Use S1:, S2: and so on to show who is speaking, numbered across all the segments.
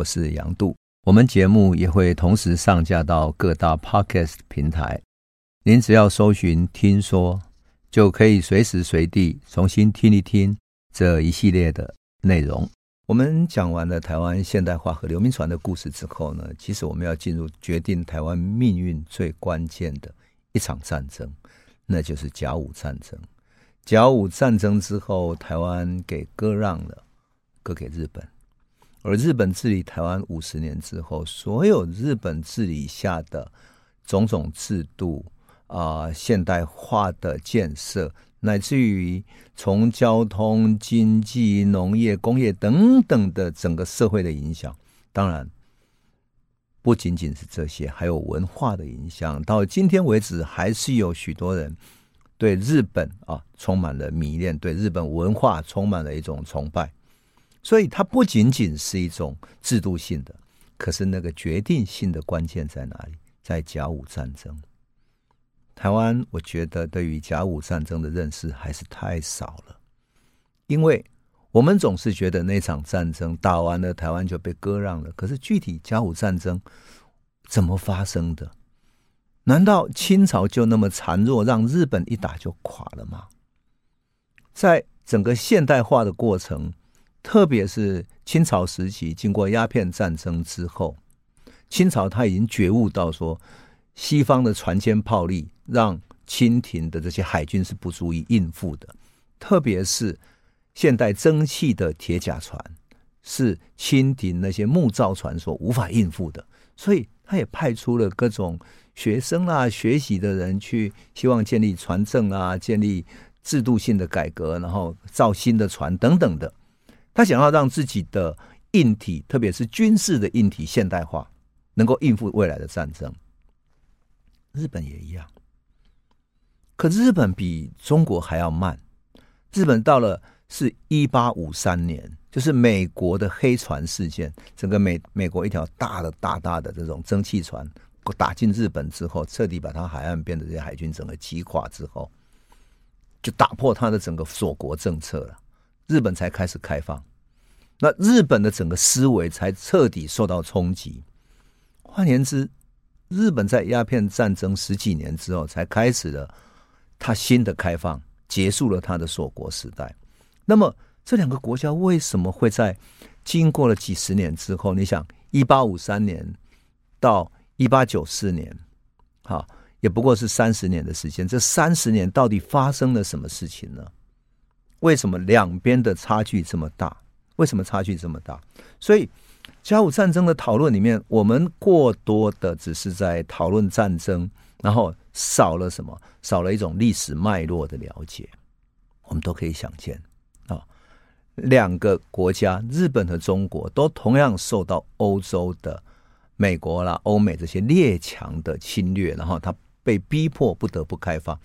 S1: 我是杨度。我们节目也会同时上架到各大 Podcast 平台，您只要搜寻“听说”，就可以随时随地重新听一听这一系列的内容。我们讲完了台湾现代化和刘铭传的故事之后呢，其实我们要进入决定台湾命运最关键的一场战争，那就是甲午战争。甲午战争之后，台湾给割让了，割给日本。而日本治理台湾五十年之后，所有日本治理下的种种制度啊、现代化的建设，乃至于从交通、经济、农业、工业等等的整个社会的影响，当然不仅仅是这些，还有文化的影响。到今天为止，还是有许多人对日本啊充满了迷恋，对日本文化充满了一种崇拜。所以它不仅仅是一种制度性的，可是那个决定性的关键在哪里？在甲午战争。台湾，我觉得对于甲午战争的认识还是太少了，因为我们总是觉得那场战争打完了，台湾就被割让了。可是具体甲午战争怎么发生的？难道清朝就那么孱弱，让日本一打就垮了吗？在整个现代化的过程。特别是清朝时期，经过鸦片战争之后，清朝他已经觉悟到说，西方的船坚炮利让清廷的这些海军是不足以应付的。特别是现代蒸汽的铁甲船，是清廷那些木造船所无法应付的。所以，他也派出了各种学生啊、学习的人去，希望建立船政啊，建立制度性的改革，然后造新的船等等的。他想要让自己的硬体，特别是军事的硬体现代化，能够应付未来的战争。日本也一样，可日本比中国还要慢。日本到了是一八五三年，就是美国的黑船事件，整个美美国一条大的大大的这种蒸汽船打进日本之后，彻底把它海岸边的这些海军整个击垮之后，就打破他的整个锁国政策了。日本才开始开放，那日本的整个思维才彻底受到冲击。换言之，日本在鸦片战争十几年之后，才开始了他新的开放，结束了他的锁国时代。那么，这两个国家为什么会在经过了几十年之后？你想，一八五三年到一八九四年，好，也不过是三十年的时间。这三十年到底发生了什么事情呢？为什么两边的差距这么大？为什么差距这么大？所以甲午战争的讨论里面，我们过多的只是在讨论战争，然后少了什么？少了一种历史脉络的了解。我们都可以想见啊，两个国家，日本和中国，都同样受到欧洲的美国啦、欧美这些列强的侵略，然后他被逼迫不得不开放，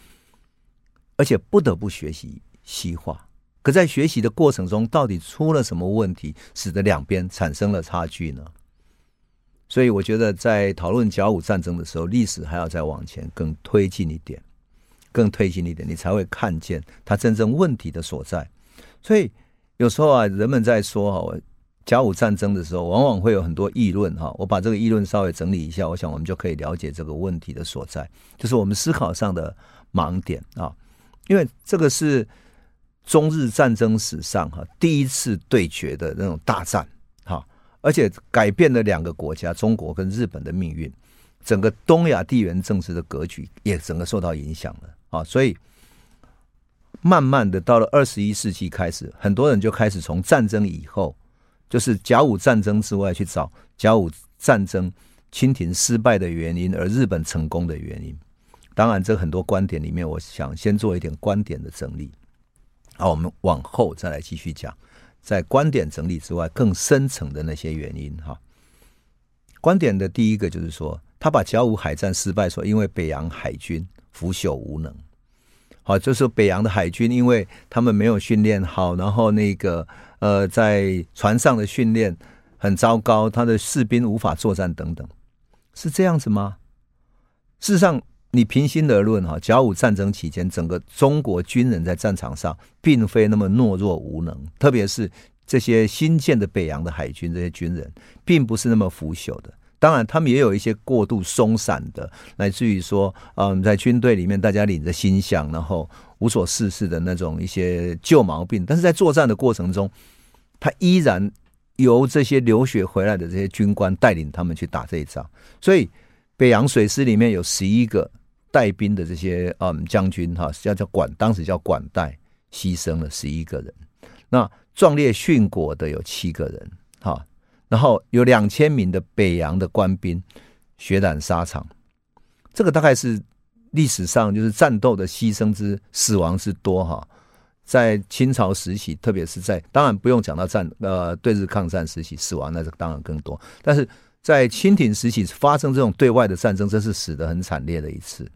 S1: 而且不得不学习西化。可在学习的过程中，到底出了什么问题，使得两边产生了差距呢？所以，我觉得在讨论甲午战争的时候，历史还要再往前更推进一点，更推进一点，你才会看见它真正问题的所在。所以，有时候啊，人们在说哈甲午战争的时候，往往会有很多议论哈。我把这个议论稍微整理一下，我想我们就可以了解这个问题的所在，就是我们思考上的盲点啊。因为这个是。中日战争史上哈第一次对决的那种大战哈，而且改变了两个国家中国跟日本的命运，整个东亚地缘政治的格局也整个受到影响了啊，所以慢慢的到了二十一世纪开始，很多人就开始从战争以后，就是甲午战争之外去找甲午战争清廷失败的原因，而日本成功的原因。当然，这很多观点里面，我想先做一点观点的整理。好，我们往后再来继续讲，在观点整理之外，更深层的那些原因哈。观点的第一个就是说，他把甲午海战失败说，因为北洋海军腐朽无能。好，就是北洋的海军，因为他们没有训练好，然后那个呃，在船上的训练很糟糕，他的士兵无法作战等等，是这样子吗？事实上。你平心而论哈，甲午战争期间，整个中国军人在战场上并非那么懦弱无能，特别是这些新建的北洋的海军这些军人，并不是那么腐朽的。当然，他们也有一些过度松散的，来自于说，嗯，在军队里面大家领着薪饷，然后无所事事的那种一些旧毛病。但是在作战的过程中，他依然由这些留学回来的这些军官带领他们去打这一仗。所以，北洋水师里面有十一个带兵的这些嗯将军哈，叫叫管，当时叫管带，牺牲了十一个人。那壮烈殉国的有七个人哈。然后有两千名的北洋的官兵血染沙场，这个大概是历史上就是战斗的牺牲之死亡之多哈。在清朝时期，特别是在当然不用讲到战呃对日抗战时期，死亡那是当然更多。但是在清廷时期发生这种对外的战争，这是死得很惨烈的一次。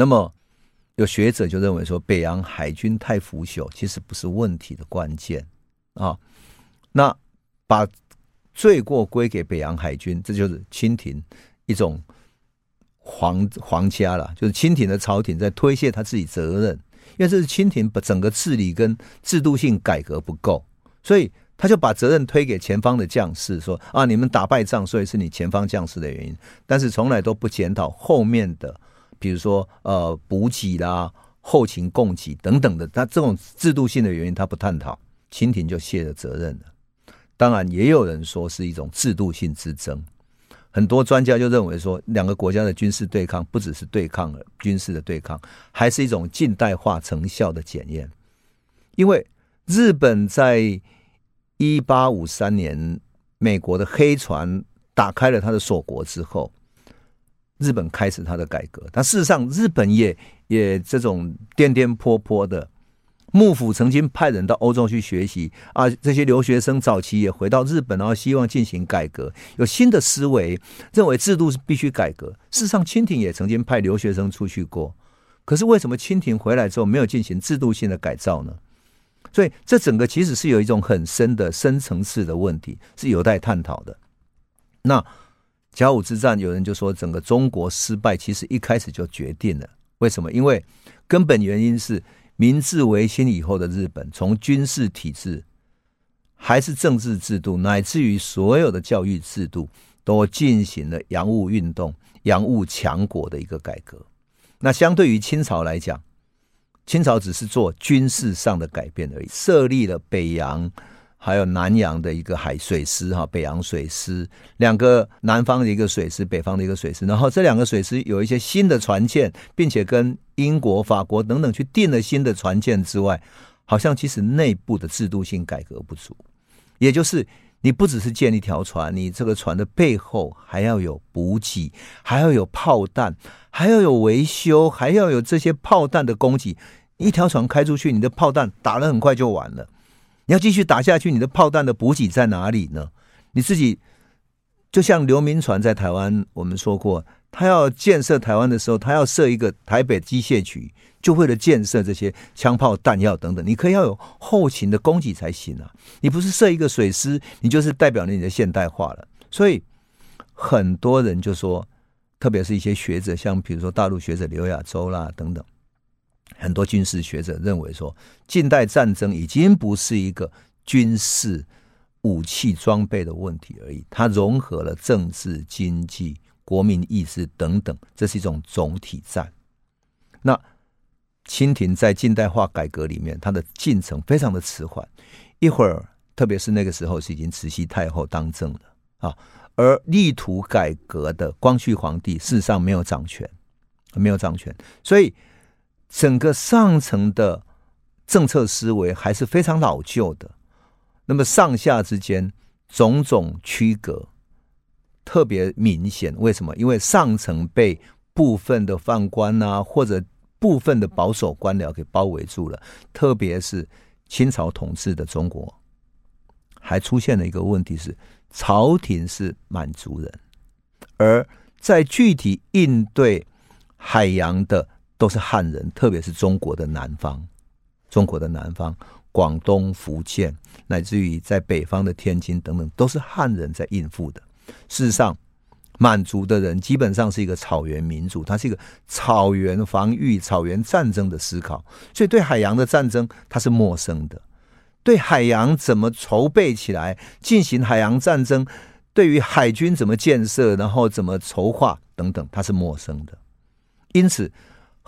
S1: 那么有学者就认为说，北洋海军太腐朽，其实不是问题的关键啊。那把罪过归给北洋海军，这就是清廷一种皇皇家了，就是清廷的朝廷在推卸他自己责任，因为这是清廷把整个治理跟制度性改革不够，所以他就把责任推给前方的将士，说啊，你们打败仗，所以是你前方将士的原因，但是从来都不检讨后面的，比如说呃补给啦、后勤供给等等的，他这种制度性的原因他不探讨，清廷就卸了责任了。当然，也有人说是一种制度性之争。很多专家就认为说，两个国家的军事对抗不只是对抗了军事的对抗，还是一种近代化成效的检验。因为日本在一八五三年美国的黑船打开了他的锁国之后，日本开始他的改革。但事实上，日本也也这种颠颠簸簸的。幕府曾经派人到欧洲去学习啊，这些留学生早期也回到日本，然后希望进行改革，有新的思维，认为制度是必须改革。事实上，清廷也曾经派留学生出去过，可是为什么清廷回来之后没有进行制度性的改造呢？所以，这整个其实是有一种很深的深层次的问题，是有待探讨的。那甲午之战，有人就说整个中国失败，其实一开始就决定了。为什么？因为根本原因是。明治维新以后的日本，从军事体制，还是政治制度，乃至于所有的教育制度，都进行了洋务运动、洋务强国的一个改革。那相对于清朝来讲，清朝只是做军事上的改变而已，设立了北洋。还有南洋的一个海水师哈，北洋水师两个，南方的一个水师，北方的一个水师。然后这两个水师有一些新的船舰，并且跟英国、法国等等去订了新的船舰之外，好像其实内部的制度性改革不足。也就是你不只是建一条船，你这个船的背后还要有补给，还要有炮弹，还要有维修，还要有这些炮弹的供给。一条船开出去，你的炮弹打得很快就完了。你要继续打下去，你的炮弹的补给在哪里呢？你自己就像刘铭传在台湾，我们说过，他要建设台湾的时候，他要设一个台北机械局，就为了建设这些枪炮弹药等等。你可以要有后勤的供给才行啊！你不是设一个水师，你就是代表了你的现代化了。所以很多人就说，特别是一些学者，像比如说大陆学者刘亚洲啦等等。很多军事学者认为说，近代战争已经不是一个军事武器装备的问题而已，它融合了政治、经济、国民意志等等，这是一种总体战。那清廷在近代化改革里面，它的进程非常的迟缓，一会儿，特别是那个时候是已经慈禧太后当政了啊，而力图改革的光绪皇帝事实上没有掌权，没有掌权，所以。整个上层的政策思维还是非常老旧的，那么上下之间种种区隔特别明显。为什么？因为上层被部分的宦官啊，或者部分的保守官僚给包围住了。特别是清朝统治的中国，还出现了一个问题是，朝廷是满族人，而在具体应对海洋的。都是汉人，特别是中国的南方，中国的南方，广东、福建，乃至于在北方的天津等等，都是汉人在应付的。事实上，满族的人基本上是一个草原民族，他是一个草原防御、草原战争的思考，所以对海洋的战争他是陌生的。对海洋怎么筹备起来，进行海洋战争，对于海军怎么建设，然后怎么筹划等等，他是陌生的。因此，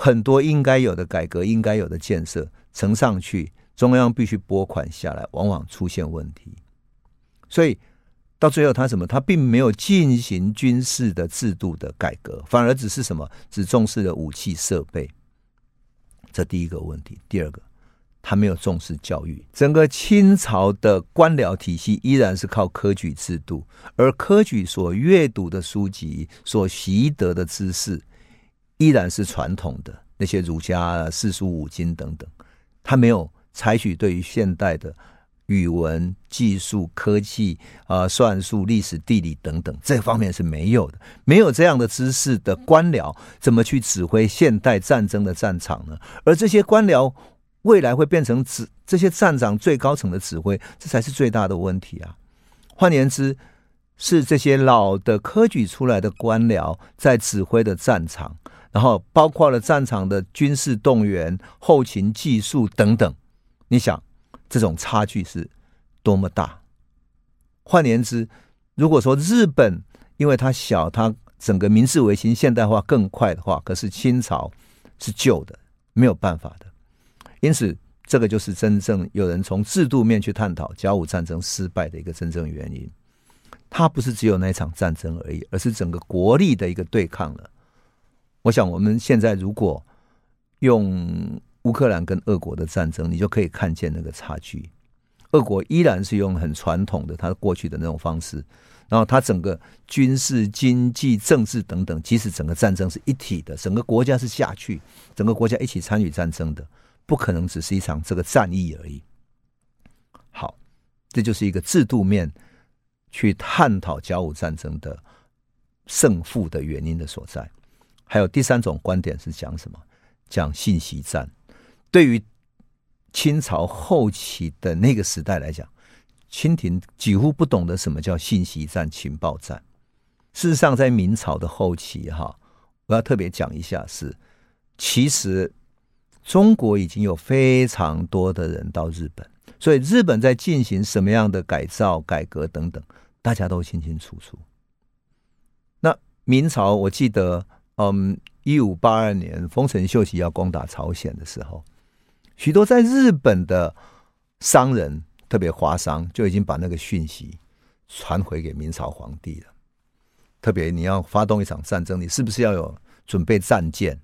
S1: 很多应该有的改革、应该有的建设呈上去，中央必须拨款下来，往往出现问题。所以到最后，他什么？他并没有进行军事的制度的改革，反而只是什么？只重视了武器设备。这第一个问题。第二个，他没有重视教育。整个清朝的官僚体系依然是靠科举制度，而科举所阅读的书籍、所习得的知识，依然是传统的那些儒家四书五经等等。他没有采取对于现代的语文、技术、科技啊、算术、历史、地理等等这方面是没有的。没有这样的知识的官僚，怎么去指挥现代战争的战场呢？而这些官僚。未来会变成指这些战长最高层的指挥，这才是最大的问题啊！换言之，是这些老的科举出来的官僚在指挥的战场，然后包括了战场的军事动员、后勤技术等等。你想，这种差距是多么大？换言之，如果说日本因为它小，它整个明治维新现代化更快的话，可是清朝是旧的，没有办法的。因此，这个就是真正有人从制度面去探讨甲午战争失败的一个真正原因。它不是只有那一场战争而已，而是整个国力的一个对抗了。我想，我们现在如果用乌克兰跟俄国的战争，你就可以看见那个差距。俄国依然是用很传统的他过去的那种方式，然后他整个军事、经济、政治等等，即使整个战争是一体的，整个国家是下去，整个国家一起参与战争的。不可能只是一场这个战役而已。好，这就是一个制度面去探讨甲午战争的胜负的原因的所在。还有第三种观点是讲什么？讲信息战。对于清朝后期的那个时代来讲，清廷几乎不懂得什么叫信息战、情报战。事实上，在明朝的后期，哈，我要特别讲一下是，其实。中国已经有非常多的人到日本，所以日本在进行什么样的改造、改革等等，大家都清清楚楚。那明朝，我记得，嗯，一五八二年丰臣秀吉要攻打朝鲜的时候，许多在日本的商人，特别华商，就已经把那个讯息传回给明朝皇帝了。特别你要发动一场战争，你是不是要有准备战舰，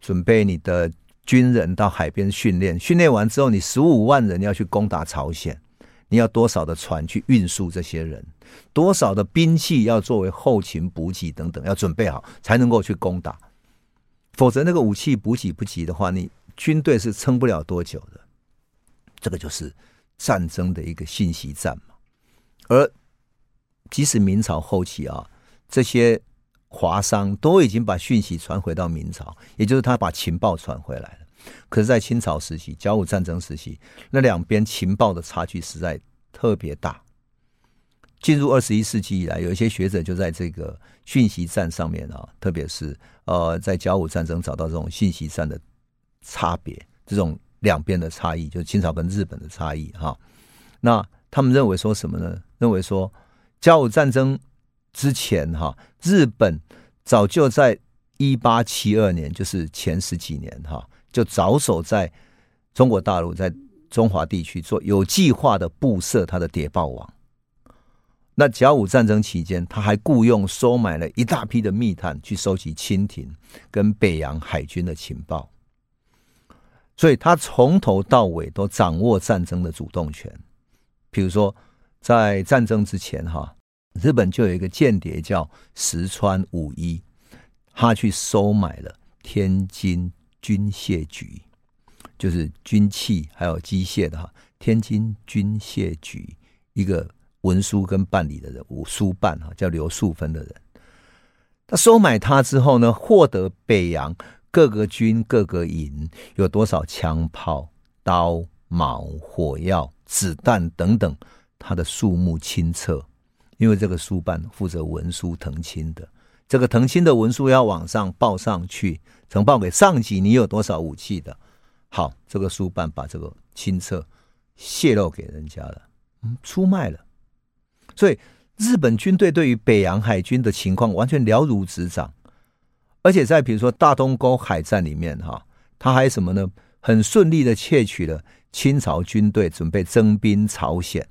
S1: 准备你的？军人到海边训练，训练完之后，你十五万人要去攻打朝鲜，你要多少的船去运输这些人？多少的兵器要作为后勤补给等等，要准备好才能够去攻打。否则，那个武器补给不及的话，你军队是撑不了多久的。这个就是战争的一个信息战嘛。而即使明朝后期啊，这些。华商都已经把讯息传回到明朝，也就是他把情报传回来。可是，在清朝时期，甲午战争时期，那两边情报的差距实在特别大。进入二十一世纪以来，有一些学者就在这个讯息战上面啊，特别是呃，在甲午战争找到这种信息战的差别，这种两边的差异，就是清朝跟日本的差异哈。那他们认为说什么呢？认为说甲午战争。之前哈，日本早就在一八七二年，就是前十几年哈，就着手在中国大陆在中华地区做有计划的布设他的谍报网。那甲午战争期间，他还雇佣收买了一大批的密探去收集清廷跟北洋海军的情报，所以他从头到尾都掌握战争的主动权。比如说，在战争之前哈。日本就有一个间谍叫石川五一，他去收买了天津军械局，就是军器还有机械的哈。天津军械局一个文书跟办理的人，武书办哈，叫刘树芬的人。他收买他之后呢，获得北洋各个军各个营有多少枪炮、刀、矛、火药、子弹等等，他的数目清册。因为这个书办负责文书腾清的，这个謄清的文书要往上报上去，呈报给上级，你有多少武器的？好，这个书办把这个清册泄露给人家了，嗯，出卖了。所以日本军队对于北洋海军的情况完全了如指掌，而且在比如说大东沟海战里面，哈，他还什么呢？很顺利的窃取了清朝军队准备征兵朝鲜。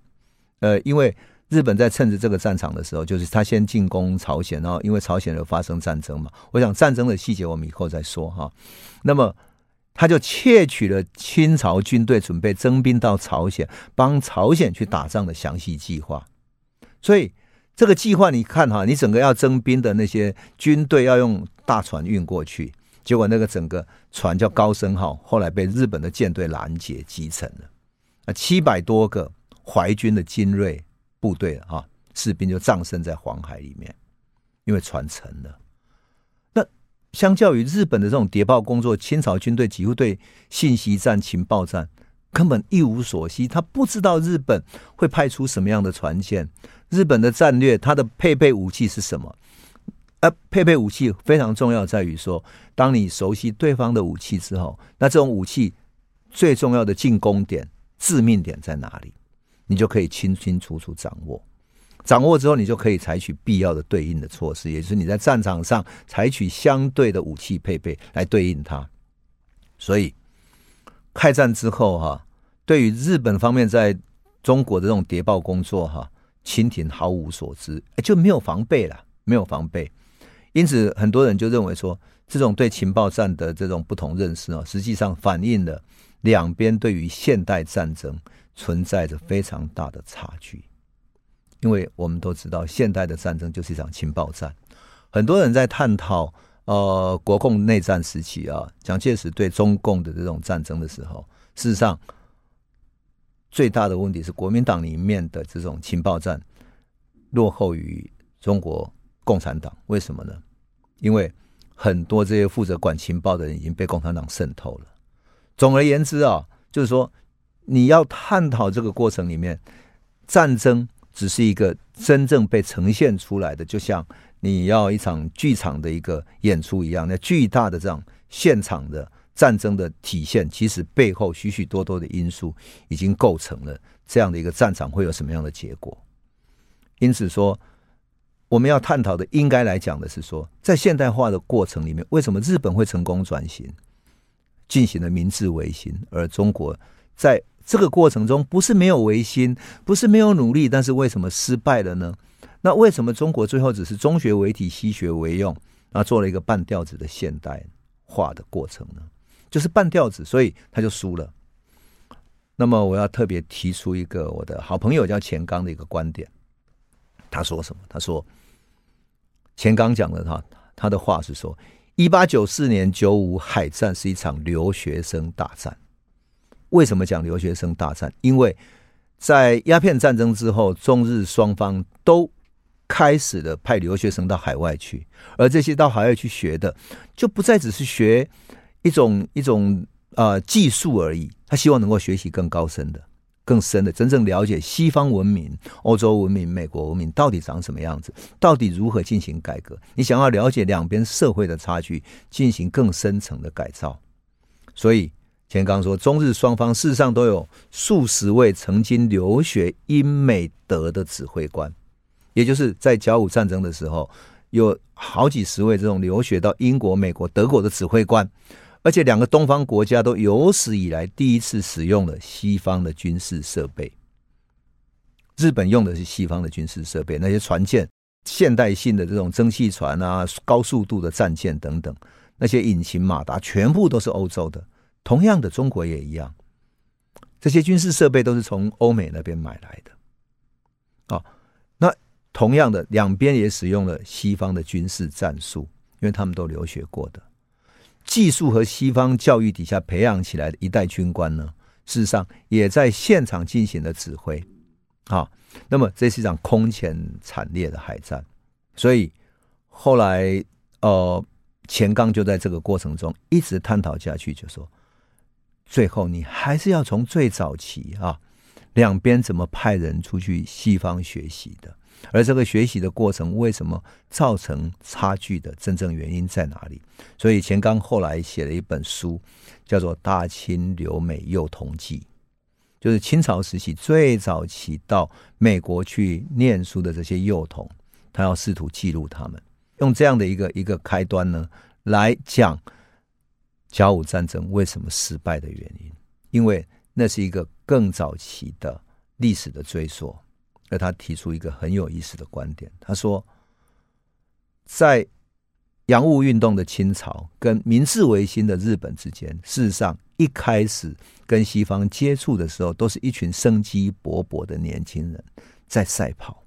S1: 呃，因为日本在趁着这个战场的时候，就是他先进攻朝鲜，然后因为朝鲜有发生战争嘛，我想战争的细节我们以后再说哈。那么他就窃取了清朝军队准备征兵到朝鲜，帮朝鲜去打仗的详细计划。所以这个计划你看哈，你整个要征兵的那些军队要用大船运过去，结果那个整个船叫高升号，后来被日本的舰队拦截击沉了，啊，七百多个。淮军的精锐部队啊，士兵就葬身在黄海里面，因为船沉了。那相较于日本的这种谍报工作，清朝军队几乎对信息战、情报战根本一无所悉，他不知道日本会派出什么样的船舰，日本的战略，它的配备武器是什么？而配备武器非常重要，在于说，当你熟悉对方的武器之后，那这种武器最重要的进攻点、致命点在哪里？你就可以清清楚楚掌握，掌握之后，你就可以采取必要的对应的措施，也就是你在战场上采取相对的武器配备来对应它。所以，开战之后哈，对于日本方面在中国的这种谍报工作哈，清廷毫无所知，就没有防备了，没有防备。因此，很多人就认为说，这种对情报战的这种不同认识啊，实际上反映了两边对于现代战争。存在着非常大的差距，因为我们都知道，现代的战争就是一场情报战。很多人在探讨呃国共内战时期啊，蒋介石对中共的这种战争的时候，事实上最大的问题是国民党里面的这种情报战落后于中国共产党。为什么呢？因为很多这些负责管情报的人已经被共产党渗透了。总而言之啊，就是说。你要探讨这个过程里面，战争只是一个真正被呈现出来的，就像你要一场剧场的一个演出一样，那巨大的这样现场的战争的体现，其实背后许许多多的因素已经构成了这样的一个战场会有什么样的结果。因此说，我们要探讨的，应该来讲的是说，在现代化的过程里面，为什么日本会成功转型，进行了明治维新，而中国在这个过程中不是没有维新，不是没有努力，但是为什么失败了呢？那为什么中国最后只是中学为体，西学为用，啊做了一个半吊子的现代化的过程呢？就是半吊子，所以他就输了。那么我要特别提出一个我的好朋友叫钱刚的一个观点，他说什么？他说钱刚讲的他他的话是说，一八九四年九五海战是一场留学生大战。为什么讲留学生大战？因为在鸦片战争之后，中日双方都开始了派留学生到海外去，而这些到海外去学的，就不再只是学一种一种呃技术而已。他希望能够学习更高深的、更深的，真正了解西方文明、欧洲文明、美国文明到底长什么样子，到底如何进行改革。你想要了解两边社会的差距，进行更深层的改造，所以。钱刚说，中日双方事实上都有数十位曾经留学英美德的指挥官，也就是在甲午战争的时候，有好几十位这种留学到英国、美国、德国的指挥官，而且两个东方国家都有史以来第一次使用了西方的军事设备。日本用的是西方的军事设备，那些船舰、现代性的这种蒸汽船啊、高速度的战舰等等，那些引擎马达全部都是欧洲的。同样的，中国也一样，这些军事设备都是从欧美那边买来的。啊，那同样的，两边也使用了西方的军事战术，因为他们都留学过的技术和西方教育底下培养起来的一代军官呢，事实上也在现场进行了指挥。啊，那么这是一场空前惨烈的海战，所以后来呃，钱刚就在这个过程中一直探讨下去，就说。最后，你还是要从最早期啊，两边怎么派人出去西方学习的，而这个学习的过程为什么造成差距的真正原因在哪里？所以钱刚后来写了一本书，叫做《大清留美幼童记》。就是清朝时期最早期到美国去念书的这些幼童，他要试图记录他们，用这样的一个一个开端呢，来讲甲午战争为什么失败的原因，因为那是一个更早期的历史的追溯。而他提出一个很有意思的观点，他说，在洋务运动的清朝跟明治维新的日本之间，事实上一开始跟西方接触的时候，都是一群生机勃勃的年轻人在赛跑，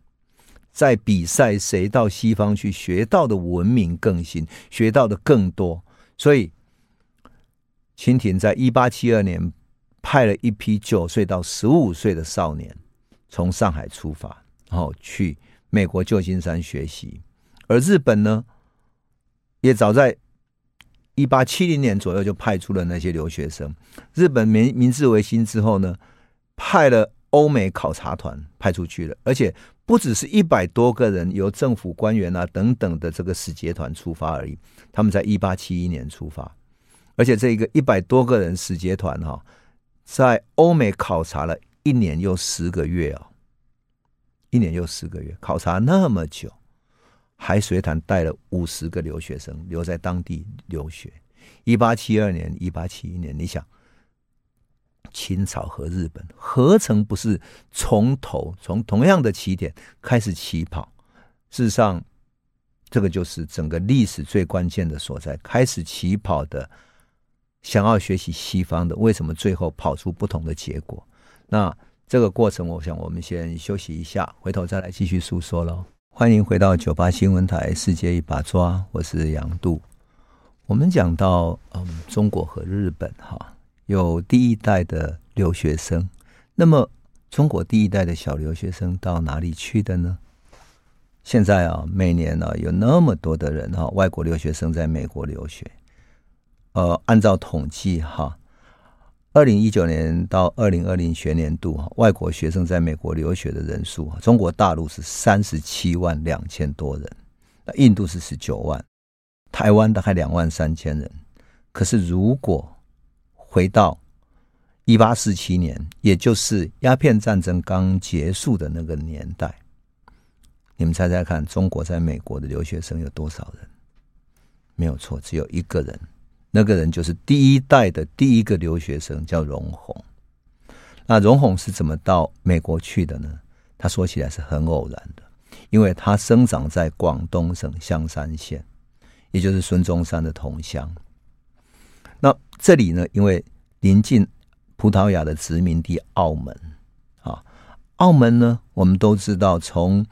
S1: 在比赛谁到西方去学到的文明更新，学到的更多。所以，清廷在一八七二年派了一批九岁到十五岁的少年从上海出发，然后去美国旧金山学习，而日本呢，也早在一八七零年左右就派出了那些留学生。日本明明治维新之后呢，派了欧美考察团派出去了，而且不只是一百多个人由政府官员啊等等的这个使节团出发而已。他们在一八七一年出发，而且这一个一百多个人使节团哈，在欧美考察了一年又十个月啊，一年又十个月，考察那么久。还随团带了五十个留学生留在当地留学。一八七二年、一八七一年，你想，清朝和日本何曾不是从头从同样的起点开始起跑？事实上，这个就是整个历史最关键的所在。开始起跑的，想要学习西方的，为什么最后跑出不同的结果？那这个过程，我想我们先休息一下，回头再来继续诉说喽。欢迎回到九八新闻台《世界一把抓》，我是杨度。我们讲到，嗯，中国和日本哈有第一代的留学生，那么中国第一代的小留学生到哪里去的呢？现在啊，每年呢有那么多的人哈，外国留学生在美国留学，呃，按照统计哈。二零一九年到二零二零学年度，外国学生在美国留学的人数，中国大陆是三十七万两千多人，那印度是十九万，台湾大概两万三千人。可是如果回到一八四七年，也就是鸦片战争刚结束的那个年代，你们猜猜看，中国在美国的留学生有多少人？没有错，只有一个人。那个人就是第一代的第一个留学生，叫荣闳。那荣闳是怎么到美国去的呢？他说起来是很偶然的，因为他生长在广东省香山县，也就是孙中山的同乡。那这里呢，因为临近葡萄牙的殖民地澳门啊，澳门呢，我们都知道，从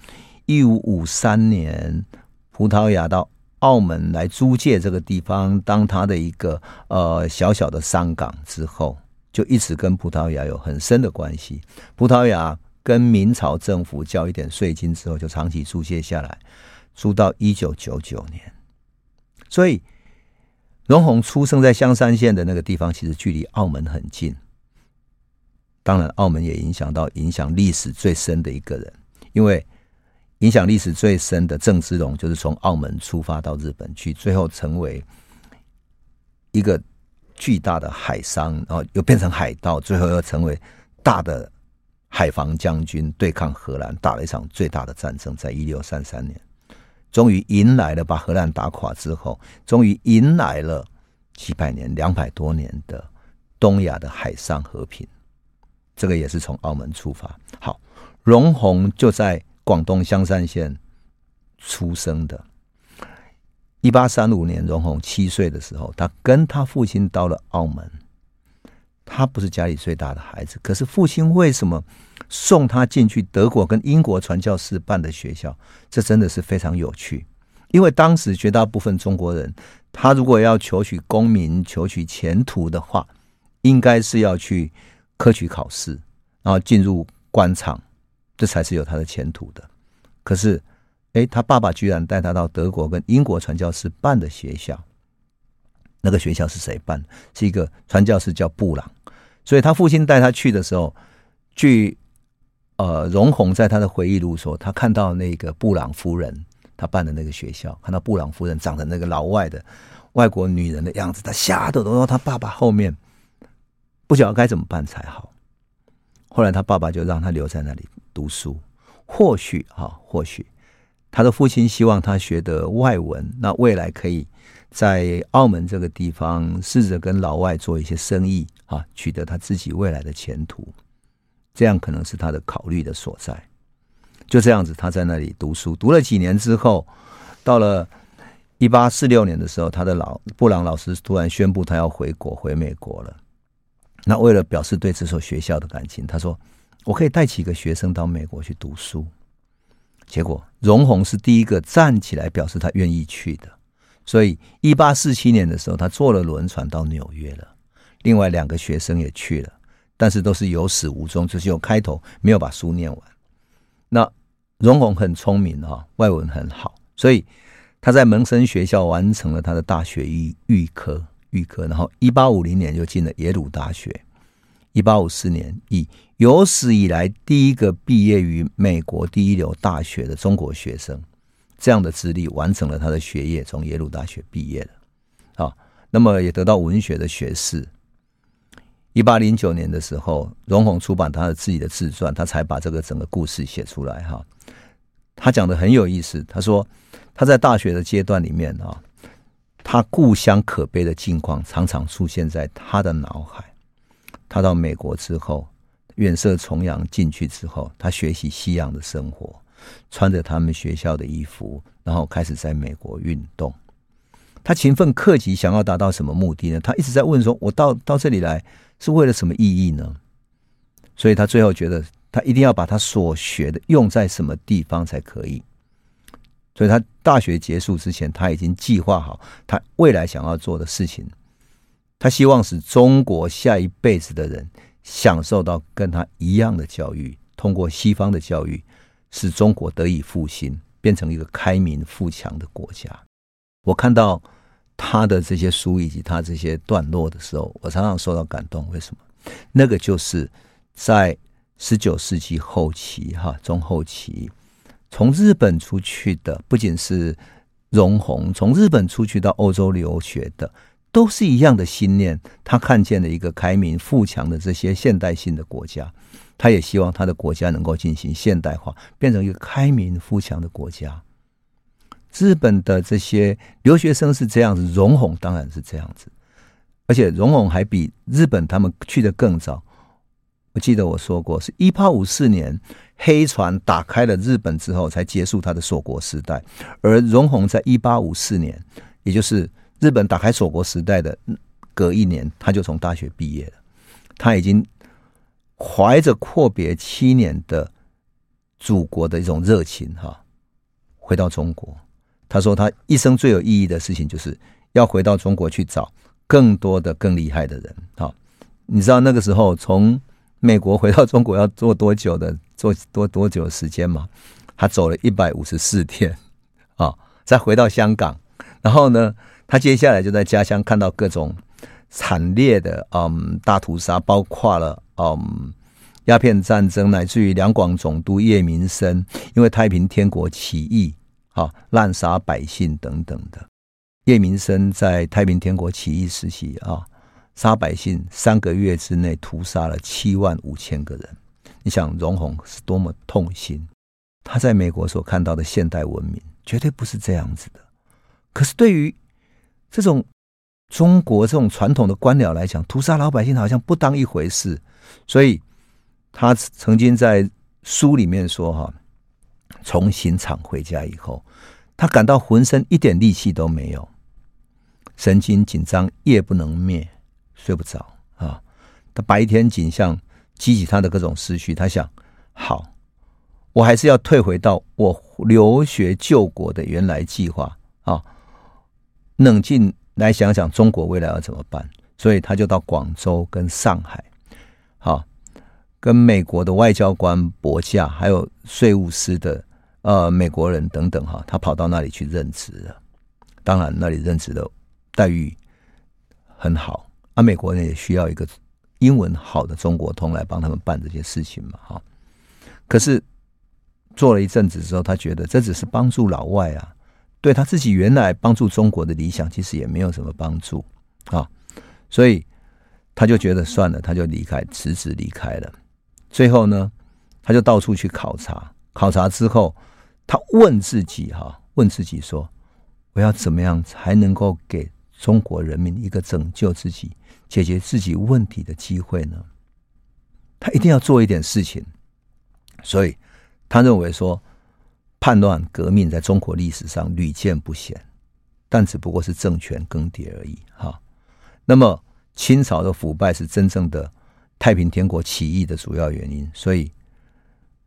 S1: 一五五三年葡萄牙到澳门来租借这个地方当他的一个呃小小的商港之后，就一直跟葡萄牙有很深的关系。葡萄牙跟明朝政府交一点税金之后，就长期租借下来，租到一九九九年。所以，荣闳出生在香山县的那个地方，其实距离澳门很近。当然，澳门也影响到影响历史最深的一个人，因为。影响历史最深的郑芝龙，就是从澳门出发到日本去，最后成为一个巨大的海商，然后又变成海盗，最后又成为大的海防将军，对抗荷兰，打了一场最大的战争，在一六三三年，终于迎来了把荷兰打垮之后，终于迎来了几百年、两百多年的东亚的海上和平。这个也是从澳门出发。好，荣闳就在。广东香山县出生的，一八三五年，荣闳七岁的时候，他跟他父亲到了澳门。他不是家里最大的孩子，可是父亲为什么送他进去德国跟英国传教士办的学校？这真的是非常有趣。因为当时绝大部分中国人，他如果要求取功名、求取前途的话，应该是要去科举考试，然后进入官场。这才是有他的前途的。可是，哎，他爸爸居然带他到德国跟英国传教士办的学校。那个学校是谁办？是一个传教士叫布朗。所以他父亲带他去的时候，据呃荣闳在他的回忆录说，他看到那个布朗夫人他办的那个学校，看到布朗夫人长得那个老外的外国女人的样子，他吓得都到他爸爸后面，不晓得该怎么办才好。后来他爸爸就让他留在那里读书。或许哈，或许他的父亲希望他学的外文，那未来可以在澳门这个地方试着跟老外做一些生意啊，取得他自己未来的前途。这样可能是他的考虑的所在。就这样子，他在那里读书，读了几年之后，到了一八四六年的时候，他的老布朗老师突然宣布他要回国，回美国了。那为了表示对这所学校的感情，他说：“我可以带几个学生到美国去读书。”结果，荣鸿是第一个站起来表示他愿意去的。所以，一八四七年的时候，他坐了轮船到纽约了。另外两个学生也去了，但是都是有始无终，只是有开头，没有把书念完。那荣鸿很聪明哈，外文很好，所以他在蒙森学校完成了他的大学预预科预科，然后一八五零年就进了耶鲁大学，一八五四年以有史以来第一个毕业于美国第一流大学的中国学生这样的资历完成了他的学业，从耶鲁大学毕业了啊，那么也得到文学的学士。一八零九年的时候，荣宏出版他的自己的自传，他才把这个整个故事写出来哈。他讲的很有意思。他说他在大学的阶段里面啊，他故乡可悲的境况常常出现在他的脑海。他到美国之后，远涉重洋进去之后，他学习西洋的生活，穿着他们学校的衣服，然后开始在美国运动。他勤奋克己，想要达到什么目的呢？他一直在问说：“我到到这里来是为了什么意义呢？”所以他最后觉得。他一定要把他所学的用在什么地方才可以，所以他大学结束之前，他已经计划好他未来想要做的事情。他希望使中国下一辈子的人享受到跟他一样的教育，通过西方的教育，使中国得以复兴，变成一个开明富强的国家。我看到他的这些书以及他这些段落的时候，我常常受到感动。为什么？那个就是在。十九世纪后期，哈，中后期，从日本出去的不仅是容闳，从日本出去到欧洲留学的，都是一样的心念。他看见了一个开明富强的这些现代性的国家，他也希望他的国家能够进行现代化，变成一个开明富强的国家。日本的这些留学生是这样子，荣鸿当然是这样子，而且荣鸿还比日本他们去的更早。我记得我说过，是一八五四年黑船打开了日本之后，才结束他的锁国时代。而荣鸿在一八五四年，也就是日本打开锁国时代的隔一年，他就从大学毕业了。他已经怀着阔别七年的祖国的一种热情，哈，回到中国。他说，他一生最有意义的事情，就是要回到中国去找更多的、更厉害的人。哈，你知道那个时候从。美国回到中国要做多久的，做多多久的时间嘛？他走了一百五十四天啊，再回到香港，然后呢，他接下来就在家乡看到各种惨烈的嗯大屠杀，包括了嗯鸦片战争，乃至于两广总督叶名琛因为太平天国起义啊滥杀百姓等等的。叶名琛在太平天国起义时期啊。杀百姓，三个月之内屠杀了七万五千个人。你想，荣鸿是多么痛心？他在美国所看到的现代文明，绝对不是这样子的。可是，对于这种中国这种传统的官僚来讲，屠杀老百姓好像不当一回事。所以，他曾经在书里面说：“哈，从刑场回家以后，他感到浑身一点力气都没有，神经紧张，夜不能寐。”睡不着啊！他白天景象激起他的各种思绪，他想：好，我还是要退回到我留学救国的原来计划啊！冷静来想想中国未来要怎么办，所以他就到广州跟上海，好，跟美国的外交官驳驾，还有税务司的呃美国人等等哈，他跑到那里去任职了。当然，那里任职的待遇很好。啊，美国人也需要一个英文好的中国通来帮他们办这些事情嘛，哈。可是做了一阵子之后，他觉得这只是帮助老外啊，对他自己原来帮助中国的理想其实也没有什么帮助啊，所以他就觉得算了，他就离开，辞职离开了。最后呢，他就到处去考察，考察之后，他问自己哈，问自己说：我要怎么样才能够给中国人民一个拯救自己、解决自己问题的机会呢？他一定要做一点事情，所以他认为说，叛乱革命在中国历史上屡见不鲜，但只不过是政权更迭而已哈。那么清朝的腐败是真正的太平天国起义的主要原因，所以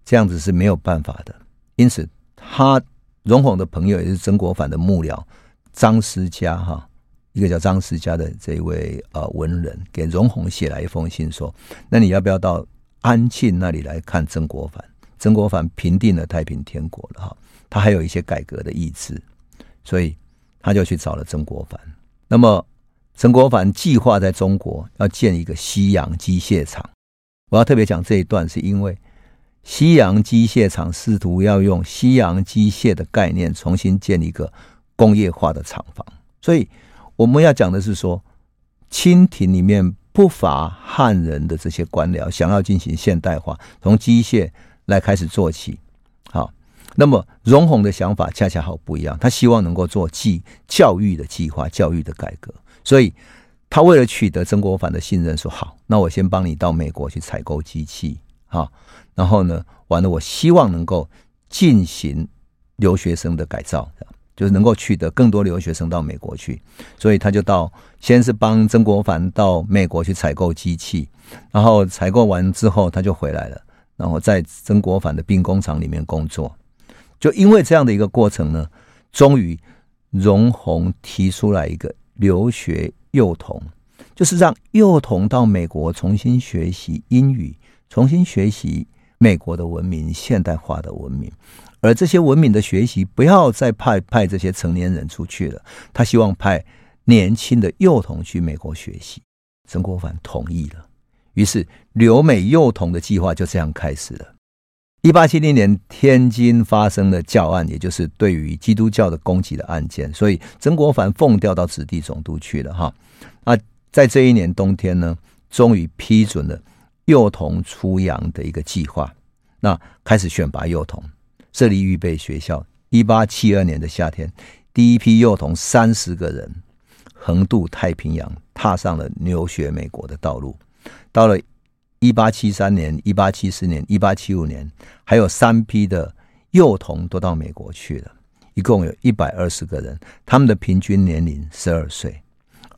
S1: 这样子是没有办法的。因此，他荣闳的朋友也是曾国藩的幕僚张思嘉哈。一个叫张思嘉的这一位呃文人，给荣闳写来一封信，说：“那你要不要到安庆那里来看曾国藩？曾国藩平定了太平天国了哈，他还有一些改革的意志，所以他就去找了曾国藩。那么曾国藩计划在中国要建一个西洋机械厂。我要特别讲这一段，是因为西洋机械厂试图要用西洋机械的概念重新建一个工业化的厂房，所以。”我们要讲的是说，清廷里面不乏汉人的这些官僚想要进行现代化，从机械来开始做起。好，那么容闳的想法恰恰好不一样，他希望能够做计教育的计划、教育的改革。所以，他为了取得曾国藩的信任，说好，那我先帮你到美国去采购机器，好，然后呢，完了，我希望能够进行留学生的改造。就是能够取得更多留学生到美国去，所以他就到先是帮曾国藩到美国去采购机器，然后采购完之后他就回来了，然后在曾国藩的兵工厂里面工作。就因为这样的一个过程呢，终于容闳提出来一个留学幼童，就是让幼童到美国重新学习英语，重新学习美国的文明、现代化的文明。而这些文明的学习，不要再派派这些成年人出去了。他希望派年轻的幼童去美国学习。曾国藩同意了，于是留美幼童的计划就这样开始了。一八七零年，天津发生了教案，也就是对于基督教的攻击的案件，所以曾国藩奉调到直隶总督去了。哈，啊，在这一年冬天呢，终于批准了幼童出洋的一个计划。那开始选拔幼童。设立预备学校。一八七二年的夏天，第一批幼童三十个人横渡太平洋，踏上了留学美国的道路。到了一八七三年、一八七四年、一八七五年，还有三批的幼童都到美国去了，一共有一百二十个人，他们的平均年龄十二岁。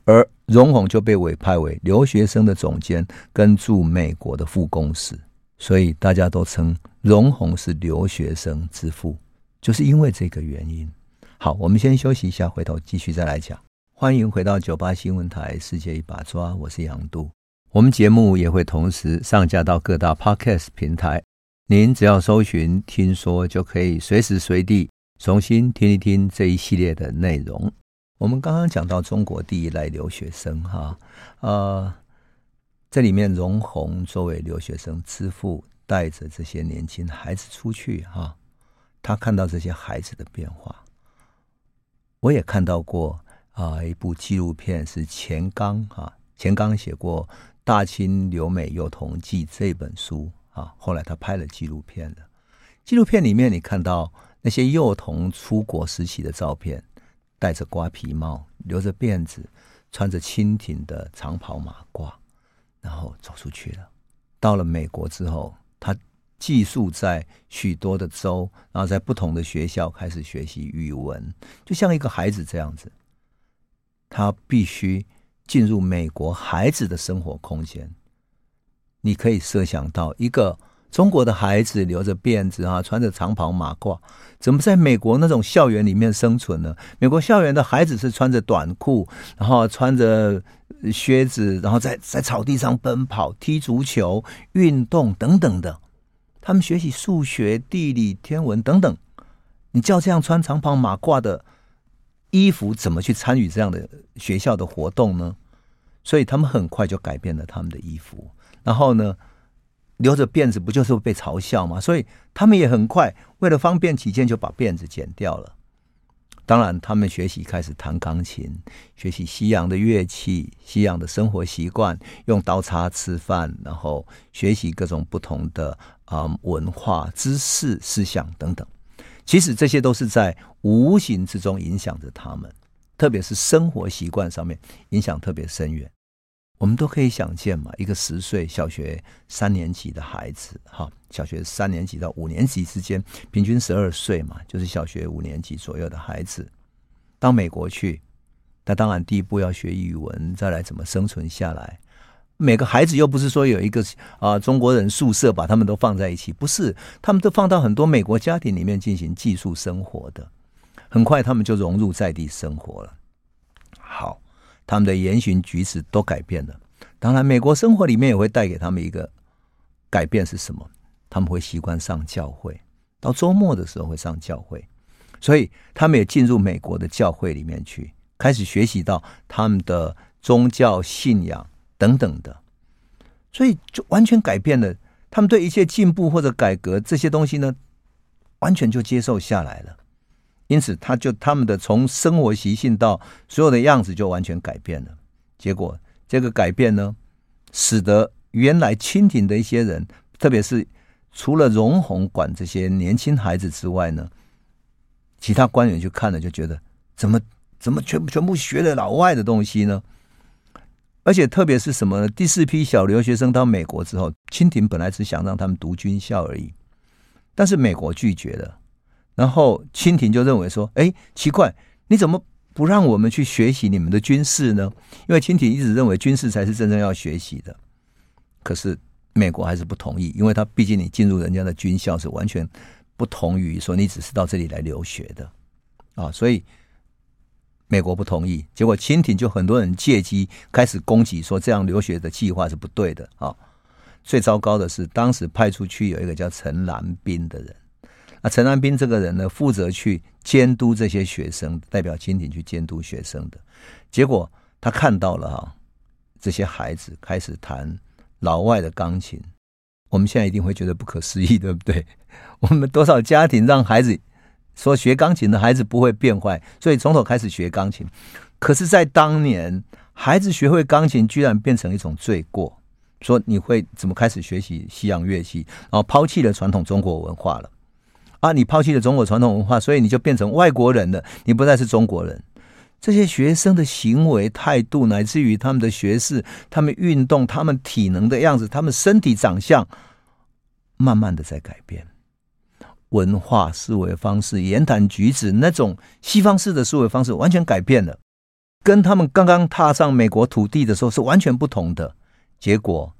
S1: 而容闳就被委派为留学生的总监，跟驻美国的副公使。所以大家都称容闳是留学生之父，就是因为这个原因。好，我们先休息一下，回头继续再来讲。欢迎回到九八新闻台《世界一把抓》，我是杨都。我们节目也会同时上架到各大 Podcast 平台，您只要搜寻“听说”，就可以随时随地重新听一听这一系列的内容。我们刚刚讲到中国第一代留学生，哈，呃。这里面，容闳作为留学生之父，带着这些年轻孩子出去哈，他看到这些孩子的变化。我也看到过啊，一部纪录片是钱刚啊，钱刚写过《大清留美幼童记》这本书啊，后来他拍了纪录片了。纪录片里面，你看到那些幼童出国时期的照片，戴着瓜皮帽，留着辫子，穿着清廷的长袍马褂。然后走出去了，到了美国之后，他寄宿在许多的州，然后在不同的学校开始学习语文，就像一个孩子这样子。他必须进入美国孩子的生活空间。你可以设想到一个。中国的孩子留着辫子啊，穿着长袍马褂，怎么在美国那种校园里面生存呢？美国校园的孩子是穿着短裤，然后穿着靴子，然后在在草地上奔跑、踢足球、运动等等的。他们学习数学、地理、天文等等。你叫这样穿长袍马褂的衣服，怎么去参与这样的学校的活动呢？所以他们很快就改变了他们的衣服，然后呢，留着辫子不就是被嘲笑吗？所以他们也很快为了方便起见就把辫子剪掉了。当然，他们学习开始弹钢琴，学习西洋的乐器，西洋的生活习惯，用刀叉吃饭，然后学习各种不同的啊、文化、知识、思想等等。其实这些都是在无形之中影响着他们，特别是生活习惯上面影响特别深远。我们都可以想见嘛，一个十岁小学三年级的孩子，哈，小学三年级到五年级之间，平均十二岁嘛，就是小学五年级左右的孩子，到美国去，那当然第一步要学语文，再来怎么生存下来。每个孩子又不是说有一个啊中国人宿舍把他们都放在一起，不是，他们都放到很多美国家庭里面进行寄宿生活的，很快他们就融入在地生活了。好。他们的言行举止都改变了。当然，美国生活里面也会带给他们一个改变是什么？他们会习惯上教会，到周末的时候会上教会，所以他们也进入美国的教会里面去，开始学习到他们的宗教信仰等等的，所以就完全改变了。他们对一切进步或者改革这些东西呢，完全就接受下来了。因此，他就他们的从生活习性到所有的样子就完全改变了。结果，这个改变呢，使得原来清廷的一些人，特别是除了荣鸿管这些年轻孩子之外呢，其他官员就看了就觉得，怎么怎么全全部学了老外的东西呢？而且，特别是什么呢？第四批小留学生到美国之后，清廷本来只想让他们读军校而已，但是美国拒绝了。然后清廷就认为说：“哎，奇怪，你怎么不让我们去学习你们的军事呢？因为清廷一直认为军事才是真正要学习的。可是美国还是不同意，因为他毕竟你进入人家的军校是完全不同于说你只是到这里来留学的啊，所以美国不同意。结果清廷就很多人借机开始攻击，说这样留学的计划是不对的啊。最糟糕的是，当时派出去有一个叫陈兰斌的人。”那陈南斌这个人呢，负责去监督这些学生，代表清廷去监督学生的。结果他看到了哈，这些孩子开始弹老外的钢琴。我们现在一定会觉得不可思议，对不对？我们多少家庭让孩子说学钢琴的孩子不会变坏，所以从头开始学钢琴。可是，在当年，孩子学会钢琴居然变成一种罪过，说你会怎么开始学习西洋乐器，然后抛弃了传统中国文化了。啊！你抛弃了中国传统文化，所以你就变成外国人了。你不再是中国人。这些学生的行为态度，乃至于他们的学识、他们运动、他们体能的样子、他们身体长相，慢慢的在改变。文化思维方式、言谈举止，那种西方式的思维方式完全改变了，跟他们刚刚踏上美国土地的时候是完全不同的。结果，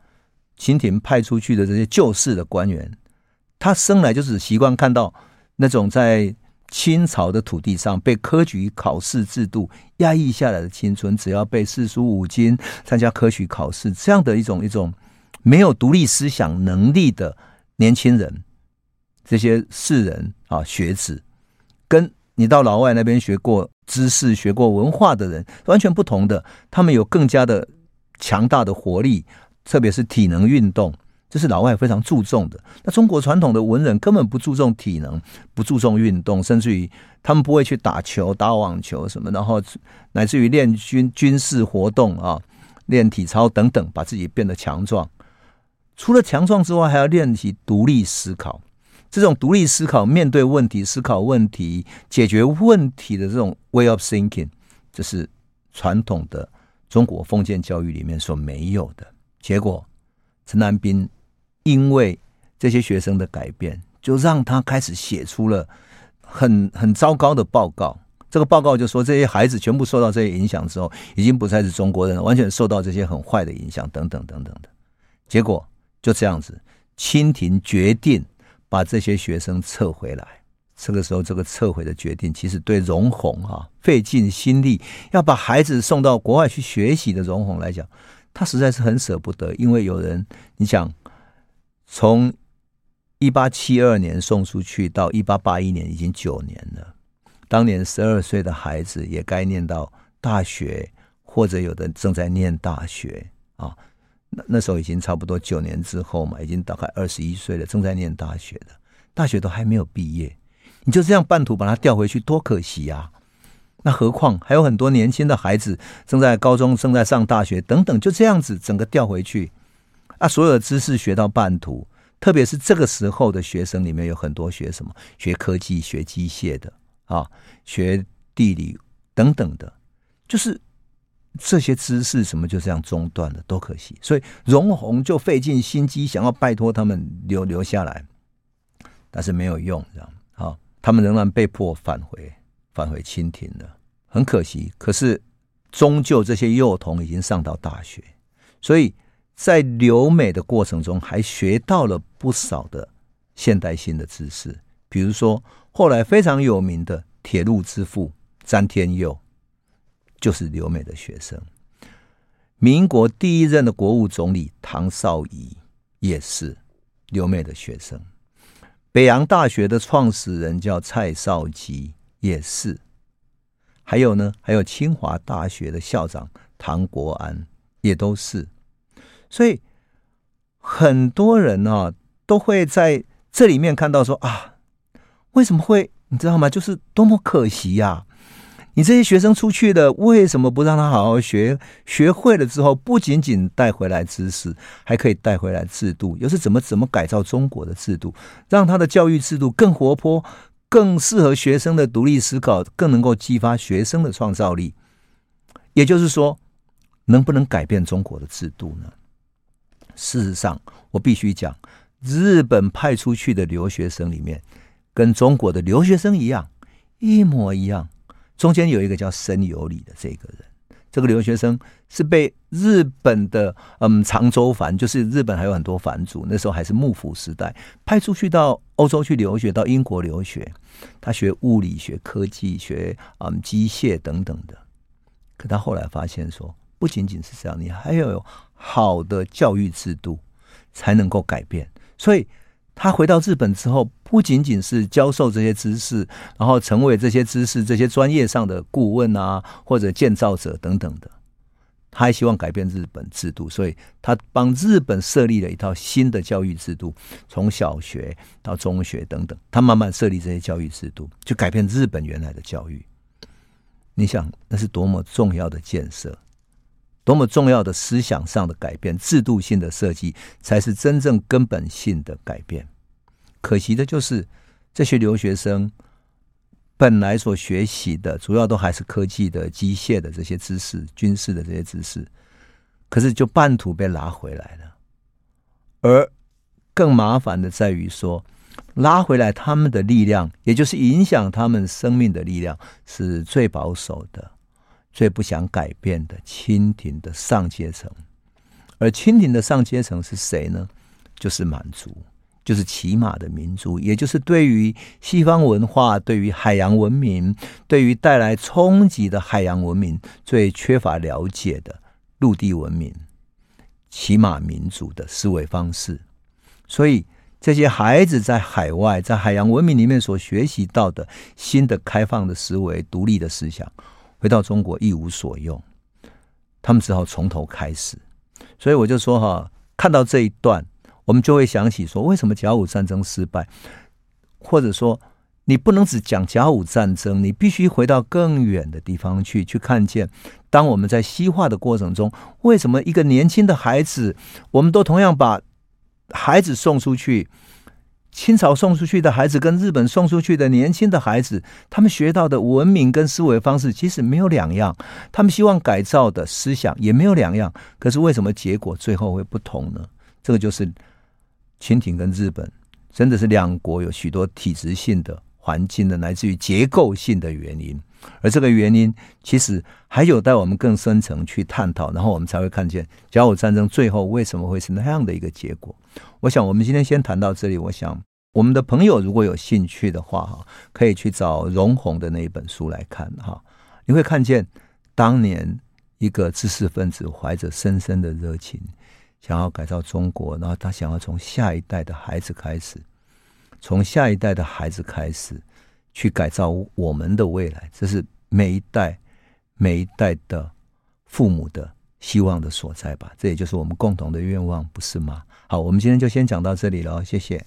S1: 清廷派出去的这些旧式的官员。他生来就是习惯看到那种在清朝的土地上被科举考试制度压抑下来的青春，只要背四书五经、参加科举考试这样的一种一种没有独立思想能力的年轻人，这些士人啊学子，跟你到老外那边学过知识、学过文化的人完全不同的，他们有更加的强大的活力，特别是体能运动。这是老外非常注重的。那中国传统的文人根本不注重体能，不注重运动，甚至于他们不会去打球、打网球什么，然后乃至于练军军事活动啊，练体操等等，把自己变得强壮。除了强壮之外，还要练习独立思考。这种独立思考、面对问题、思考问题、解决问题的这种 way of thinking，这是传统的中国封建教育里面所没有的。结果，陈南斌。因为这些学生的改变，就让他开始写出了很很糟糕的报告。这个报告就说，这些孩子全部受到这些影响之后，已经不再是中国人了，完全受到这些很坏的影响，等等等等的。结果就这样子，清廷决定把这些学生撤回来。这个时候，这个撤回的决定，其实对荣鸿啊费尽心力要把孩子送到国外去学习的荣鸿来讲，他实在是很舍不得，因为有人，你想。从一八七二年送出去到一八八一年，已经九年了。当年十二岁的孩子也该念到大学，或者有的正在念大学啊。那那时候已经差不多九年之后嘛，已经大概二十一岁了，正在念大学的，大学都还没有毕业，你就这样半途把他调回去，多可惜啊！那何况还有很多年轻的孩子正在高中、正在上大学等等，就这样子整个调回去啊，所有的知识学到半途。特别是这个时候的学生里面有很多学什么？学科技、学机械的啊，学地理等等的，就是这些知识什么就这样中断了，多可惜。所以荣鸿就费尽心机想要拜托他们留留下来，但是没有用，这样好，他们仍然被迫返回返回清廷了，很可惜。可是终究这些幼童已经上到大学，所以。在留美的过程中，还学到了不少的现代性的知识，比如说后来非常有名的铁路之父詹天佑，就是留美的学生。民国第一任的国务总理唐绍仪也是留美的学生。北洋大学的创始人叫蔡绍基，也是。还有呢，还有清华大学的校长唐国安，也都是。所以很多人、啊、都会在这里面看到说啊，为什么会你知道吗？就是多么可惜呀、你这些学生出去的，为什么不让他好好学？学会了之后，不仅仅带回来知识，还可以带回来制度。又是怎么怎么改造中国的制度，让他的教育制度更活泼，更适合学生的独立思考，更能够激发学生的创造力。也就是说，能不能改变中国的制度呢？事实上，我必须讲，日本派出去的留学生里面，跟中国的留学生一样，一模一样。中间有一个叫森有礼的这个人，这个留学生是被日本的嗯长州藩，就是日本还有很多藩主，那时候还是幕府时代，派出去到欧洲去留学，到英国留学。他学物理学、科技学、嗯机械等等的。可他后来发现说，不仅仅是这样，你还要有。好的教育制度才能够改变，所以他回到日本之后，不仅仅是教授这些知识，然后成为这些知识、这些专业上的顾问啊，或者建造者等等的，他还希望改变日本制度，所以他帮日本设立了一套新的教育制度，从小学到中学等等，他慢慢设立这些教育制度，就改变日本原来的教育。你想，那是多么重要的建设！多么重要的思想上的改变，制度性的设计，才是真正根本性的改变。可惜的就是，这些留学生本来所学习的，主要都还是科技的、机械的这些知识、军事的这些知识，可是就半途被拉回来了。而更麻烦的在于说，拉回来他们的力量，也就是影响他们生命的力量，是最保守的。最不想改变的清廷的上阶层，而清廷的上阶层是谁呢？就是满族，就是骑马的民族，也就是对于西方文化、对于海洋文明、对于带来冲击的海洋文明最缺乏了解的陆地文明，骑马民族的思维方式。所以，这些孩子在海外，在海洋文明里面所学习到的新的开放的思维、独立的思想。回到中国一无所用，他们只好从头开始。所以我就说哈，看到这一段，我们就会想起说，为什么甲午战争失败？或者说，你不能只讲甲午战争，你必须回到更远的地方去，去看见，当我们在西化的过程中，为什么一个年轻的孩子，我们都同样把孩子送出去。清朝送出去的孩子跟日本送出去的年轻的孩子，他们学到的文明跟思维方式其实没有两样，他们希望改造的思想也没有两样。可是为什么结果最后会不同呢？这个就是清廷跟日本真的是两国有许多体制性的、环境的，乃至于结构性的原因。而这个原因其实还有待我们更深层去探讨，然后我们才会看见甲午战争最后为什么会是那样的一个结果。我想，我们今天先谈到这里。我想，我们的朋友如果有兴趣的话，哈，可以去找荣鸿的那一本书来看，哈，你会看见当年一个知识分子怀着深深的热情，想要改造中国，然后他想要从下一代的孩子开始，从下一代的孩子开始去改造我们的未来，这是每一代每一代的父母的希望的所在吧？这也就是我们共同的愿望，不是吗？好，我们今天就先讲到这里了，谢谢。